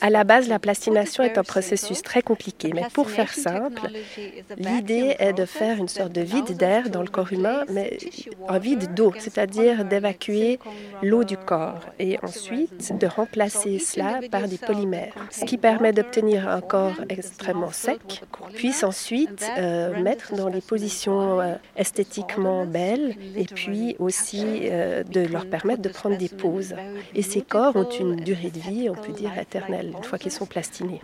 À la base, la plastination est un processus très compliqué, mais pour faire simple, l'idée est de faire une sorte de vide d'air dans le corps humain, mais un vide d'eau, c'est-à-dire d'évacuer l'eau du corps et ensuite de remplacer cela par des polymères, ce qui permet d'obtenir un corps extrêmement sec qu'on puisse ensuite euh, mettre dans les positions euh, esthétiquement belles et puis aussi euh, de leur permettre de prendre des poses. Et ces corps ont une durée de vie, on peut dire, éternelle, une fois qu'ils sont plastinés.